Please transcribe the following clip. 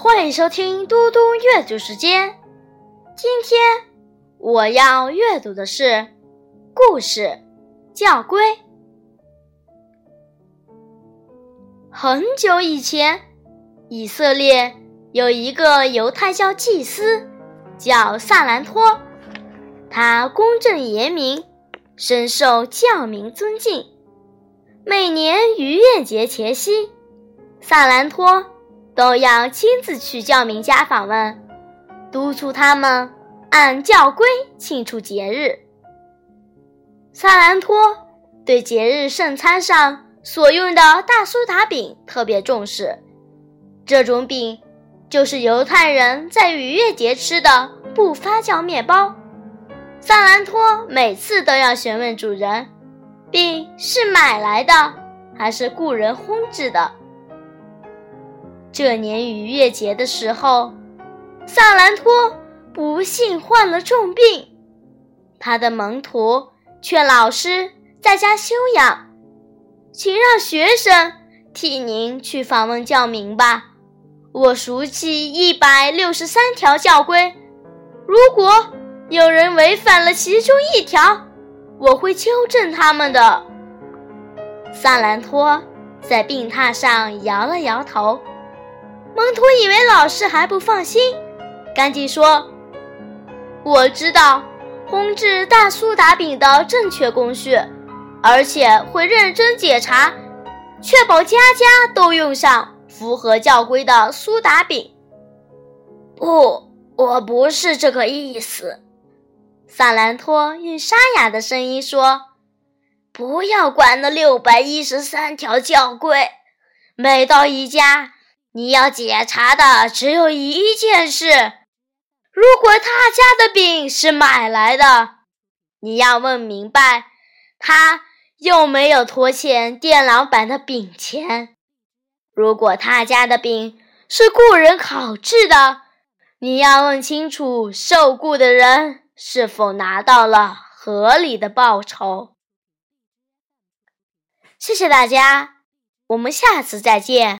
欢迎收听嘟嘟阅读时间。今天我要阅读的是故事《教规》。很久以前，以色列有一个犹太教祭司，叫萨兰托。他公正严明，深受教民尊敬。每年逾越节前夕，萨兰托都要亲自去教民家访问，督促他们按教规庆祝节日。萨兰托对节日圣餐上所用的大苏打饼特别重视，这种饼就是犹太人在逾越节吃的不发酵面包。萨兰托每次都要询问主人，饼是买来的还是雇人烘制的。这年逾越节的时候，萨兰托不幸患了重病，他的门徒劝老师在家休养，请让学生替您去访问教民吧。我熟悉一百六十三条教规，如果。有人违反了其中一条，我会纠正他们的。萨兰托在病榻上摇了摇头。蒙托以为老师还不放心，赶紧说：“我知道烘制大苏打饼的正确工序，而且会认真检查，确保家家都用上符合教规的苏打饼。”不，我不是这个意思。萨兰托用沙哑的声音说：“不要管那六百一十三条教规，每到一家，你要检查的只有一件事：如果他家的饼是买来的，你要问明白，他又没有拖欠店老板的饼钱；如果他家的饼是雇人烤制的，你要问清楚受雇的人。”是否拿到了合理的报酬？谢谢大家，我们下次再见。